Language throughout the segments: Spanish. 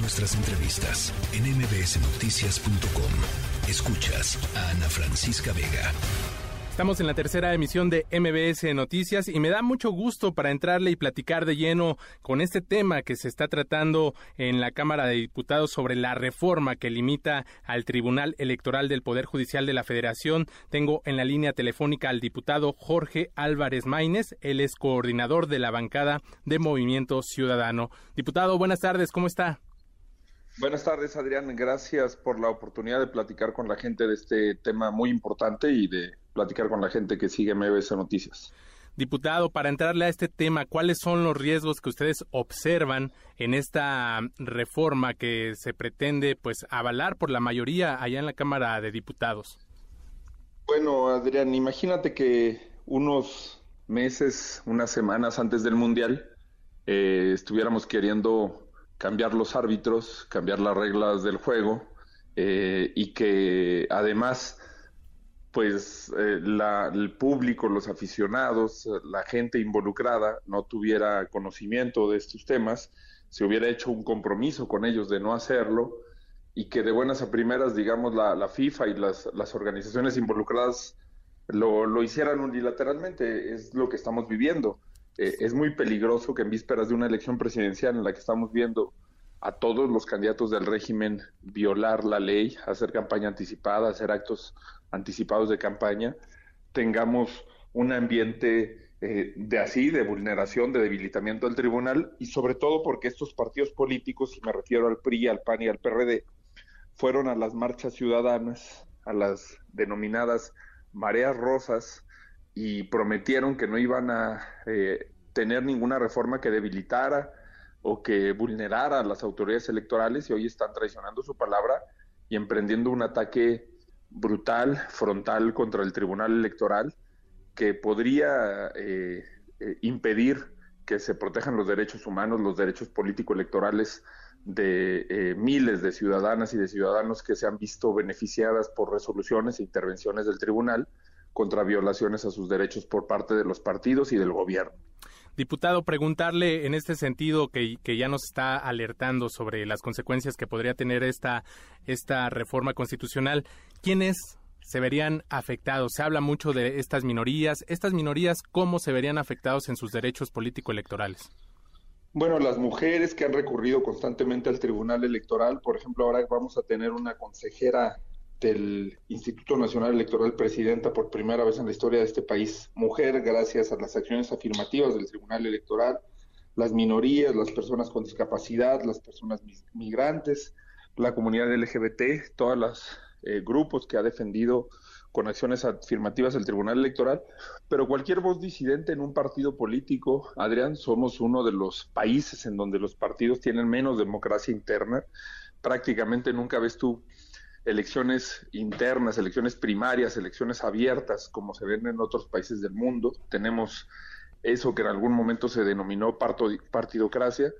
Nuestras entrevistas en mbsnoticias.com. Escuchas a Ana Francisca Vega. Estamos en la tercera emisión de MBS Noticias y me da mucho gusto para entrarle y platicar de lleno con este tema que se está tratando en la Cámara de Diputados sobre la reforma que limita al Tribunal Electoral del Poder Judicial de la Federación. Tengo en la línea telefónica al diputado Jorge Álvarez Maínez, él es coordinador de la bancada de Movimiento Ciudadano. Diputado, buenas tardes, ¿cómo está? Buenas tardes, Adrián. Gracias por la oportunidad de platicar con la gente de este tema muy importante y de platicar con la gente que sigue MBS Noticias. Diputado, para entrarle a este tema, ¿cuáles son los riesgos que ustedes observan en esta reforma que se pretende pues avalar por la mayoría allá en la Cámara de Diputados? Bueno, Adrián, imagínate que unos meses, unas semanas antes del Mundial, eh, estuviéramos queriendo cambiar los árbitros, cambiar las reglas del juego eh, y que además pues eh, el público, los aficionados, la gente involucrada no tuviera conocimiento de estos temas, se hubiera hecho un compromiso con ellos de no hacerlo y que de buenas a primeras, digamos, la, FIFA y las, las organizaciones involucradas lo, lo, hicieran unilateralmente, es lo que estamos viviendo. Eh, es muy peligroso que en vísperas de una elección presidencial en la que estamos viendo a todos los candidatos del régimen violar la ley, hacer campaña anticipada, hacer actos anticipados de campaña, tengamos un ambiente eh, de así, de vulneración, de debilitamiento del tribunal y sobre todo porque estos partidos políticos, y me refiero al PRI, al PAN y al PRD, fueron a las marchas ciudadanas, a las denominadas mareas rosas, y prometieron que no iban a eh, tener ninguna reforma que debilitara o que vulnerara a las autoridades electorales y hoy están traicionando su palabra y emprendiendo un ataque brutal, frontal contra el Tribunal Electoral que podría eh, eh, impedir que se protejan los derechos humanos, los derechos político-electorales de miles de ciudadanas y de ciudadanos que se han visto beneficiadas por resoluciones e intervenciones del tribunal contra violaciones a sus derechos por parte de los partidos y del gobierno. Diputado, preguntarle en este sentido que, que, ya nos está alertando sobre las consecuencias que podría tener esta, esta reforma constitucional, ¿quiénes se verían afectados? Se habla mucho de estas minorías. ¿Estas minorías cómo se verían afectados en sus derechos político-electorales? Bueno, las mujeres que han recurrido constantemente al Tribunal Electoral, por ejemplo, ahora vamos a tener una consejera del Instituto Nacional Electoral presidenta por primera vez en la historia de este país, mujer, gracias a las acciones afirmativas del Tribunal Electoral, las minorías, las personas con discapacidad, las personas migrantes, la comunidad LGBT, todos los eh, grupos que ha defendido con acciones afirmativas el Tribunal Electoral, pero cualquier voz disidente en un partido político, Adrián, somos uno de los países en donde los partidos tienen menos democracia interna, prácticamente nunca ves tú elecciones internas, elecciones primarias, elecciones abiertas, como se ven en otros países del mundo. Tenemos eso que en algún momento se denominó partidocracia,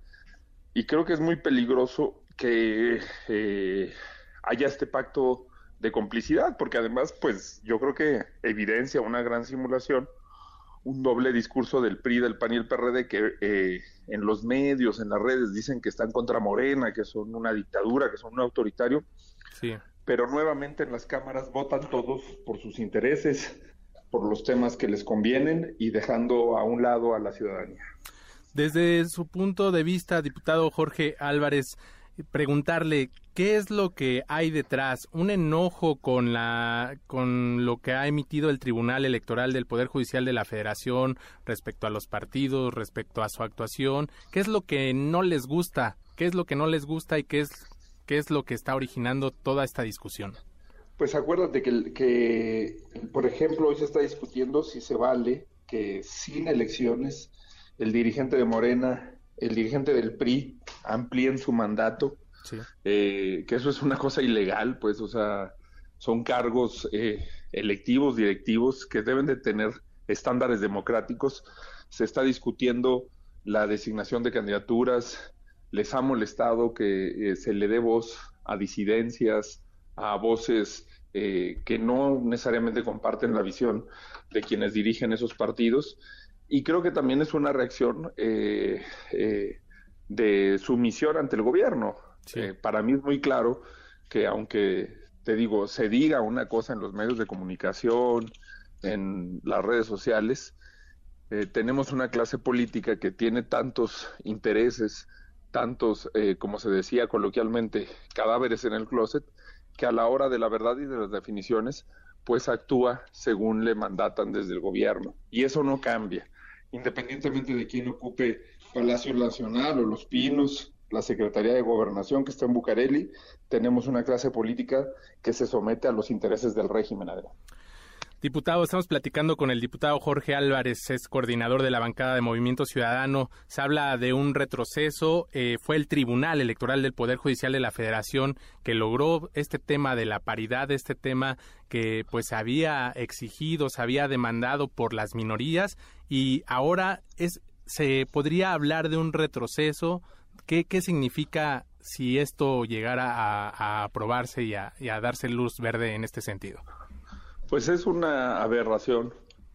y creo que es muy peligroso que eh, haya este pacto de complicidad, porque además, pues yo creo que evidencia una gran simulación, un doble discurso del PRI, del PAN y el PRD, que eh, en los medios, en las redes, dicen que están contra Morena, que son una dictadura, que son un autoritario. Sí pero nuevamente en las cámaras votan todos por sus intereses, por los temas que les convienen y dejando a un lado a la ciudadanía. Desde su punto de vista, diputado Jorge Álvarez, preguntarle qué es lo que hay detrás, un enojo con la con lo que ha emitido el Tribunal Electoral del Poder Judicial de la Federación respecto a los partidos, respecto a su actuación, qué es lo que no les gusta, qué es lo que no les gusta y qué es ¿Qué es lo que está originando toda esta discusión? Pues acuérdate que, que, por ejemplo, hoy se está discutiendo si se vale que sin elecciones el dirigente de Morena, el dirigente del PRI amplíen su mandato, eh, que eso es una cosa ilegal, pues, o sea, son cargos eh, electivos, directivos, que deben de tener estándares democráticos. Se está discutiendo la designación de candidaturas, les ha molestado que eh, se le dé voz a disidencias, a voces eh, que no necesariamente comparten la visión de quienes dirigen esos partidos. Y creo que también es una reacción eh, de su misión ante el gobierno. Para mí es muy claro que aunque te digo, se diga una cosa en los medios de comunicación, en las redes sociales, tenemos una clase política que tiene tantos intereses, tantos, eh, como se decía coloquialmente, cadáveres en el closet, que a la hora de la verdad y de las definiciones, pues actúa según le mandatan desde el gobierno. Y eso no cambia, independientemente de quién ocupe Palacio Nacional o Los Pinos, la Secretaría de Gobernación que está en Bucareli, tenemos una clase política que se somete a los intereses del régimen, Adrián. Diputado, estamos platicando con el diputado Jorge Álvarez, es coordinador de la bancada de Movimiento Ciudadano. Se habla de un retroceso. Eh, fue el Tribunal Electoral del Poder Judicial de la Federación que logró este tema de la paridad, este tema que pues había exigido, se había demandado por las minorías y ahora es se podría hablar de un retroceso. ¿Qué, qué significa si esto llegara a, aprobarse y a darse luz verde en este sentido? Pues es una aberración,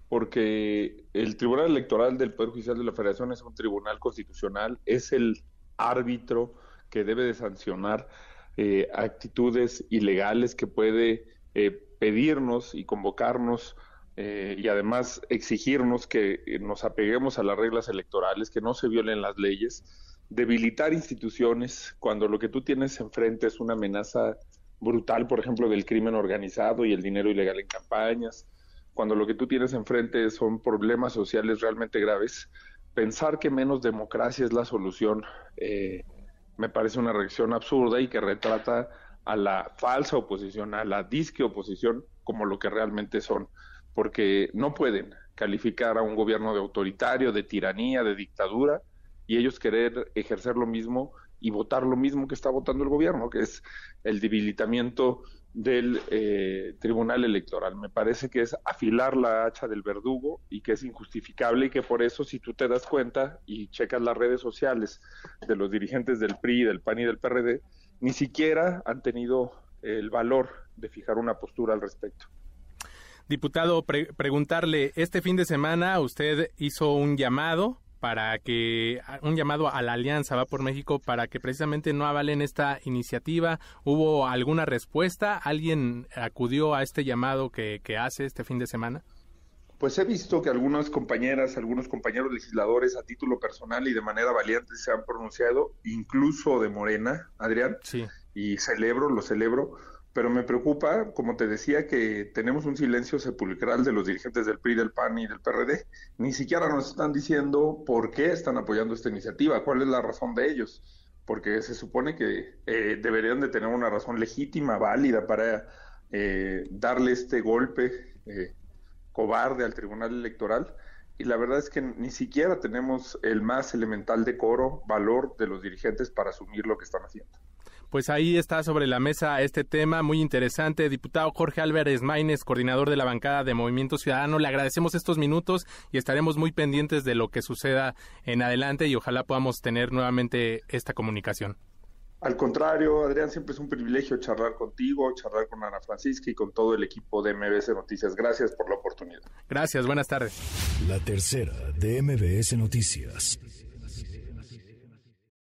porque el Tribunal Electoral del Poder Judicial de la Federación es un tribunal constitucional, es el árbitro que debe de sancionar eh, actitudes ilegales que puede eh, pedirnos y convocarnos eh, y además exigirnos que nos apeguemos a las reglas electorales, que no se violen las leyes, debilitar instituciones cuando lo que tú tienes enfrente es una amenaza brutal, por ejemplo, del crimen organizado y el dinero ilegal en campañas, cuando lo que tú tienes enfrente son problemas sociales realmente graves, pensar que menos democracia es la solución eh, me parece una reacción absurda y que retrata a la falsa oposición, a la disque oposición como lo que realmente son, porque no pueden calificar a un gobierno de autoritario, de tiranía, de dictadura, y ellos querer ejercer lo mismo y votar lo mismo que está votando el gobierno, que es el debilitamiento del eh, Tribunal Electoral. Me parece que es afilar la hacha del verdugo y que es injustificable y que por eso si tú te das cuenta y checas las redes sociales de los dirigentes del PRI, del PAN y del PRD, ni siquiera han tenido el valor de fijar una postura al respecto. Diputado, preguntarle, este fin de semana usted hizo un llamado para que un llamado a la Alianza va por México para que precisamente no avalen esta iniciativa. ¿Hubo alguna respuesta? ¿Alguien acudió a este llamado que, hace este fin de semana? Pues he visto que algunas compañeras, algunos compañeros legisladores a título personal y de manera valiente se han pronunciado, incluso de Morena, Adrián. Sí. Y celebro, lo celebro, pero me preocupa, como te decía, que tenemos un silencio sepulcral de los dirigentes del PRI, del PAN y del PRD. Ni siquiera nos están diciendo por qué están apoyando esta iniciativa, cuál es la razón de ellos, porque se supone que eh, deberían de tener una razón legítima, válida para eh, darle este golpe eh, cobarde al Tribunal Electoral. Y la verdad es que ni siquiera tenemos el más elemental decoro, valor de los dirigentes para asumir lo que están haciendo pues ahí está sobre la mesa este tema muy interesante. Diputado Jorge Álvarez Maínez, coordinador de la bancada de Movimiento Ciudadano, le agradecemos estos minutos y estaremos muy pendientes de lo que suceda en adelante y ojalá podamos tener nuevamente esta comunicación. Al contrario, Adrián, siempre es un privilegio charlar contigo, charlar con Ana Francisca y con todo el equipo de MBS Noticias. Gracias por la oportunidad. Gracias, buenas tardes. La tercera de MBS Noticias.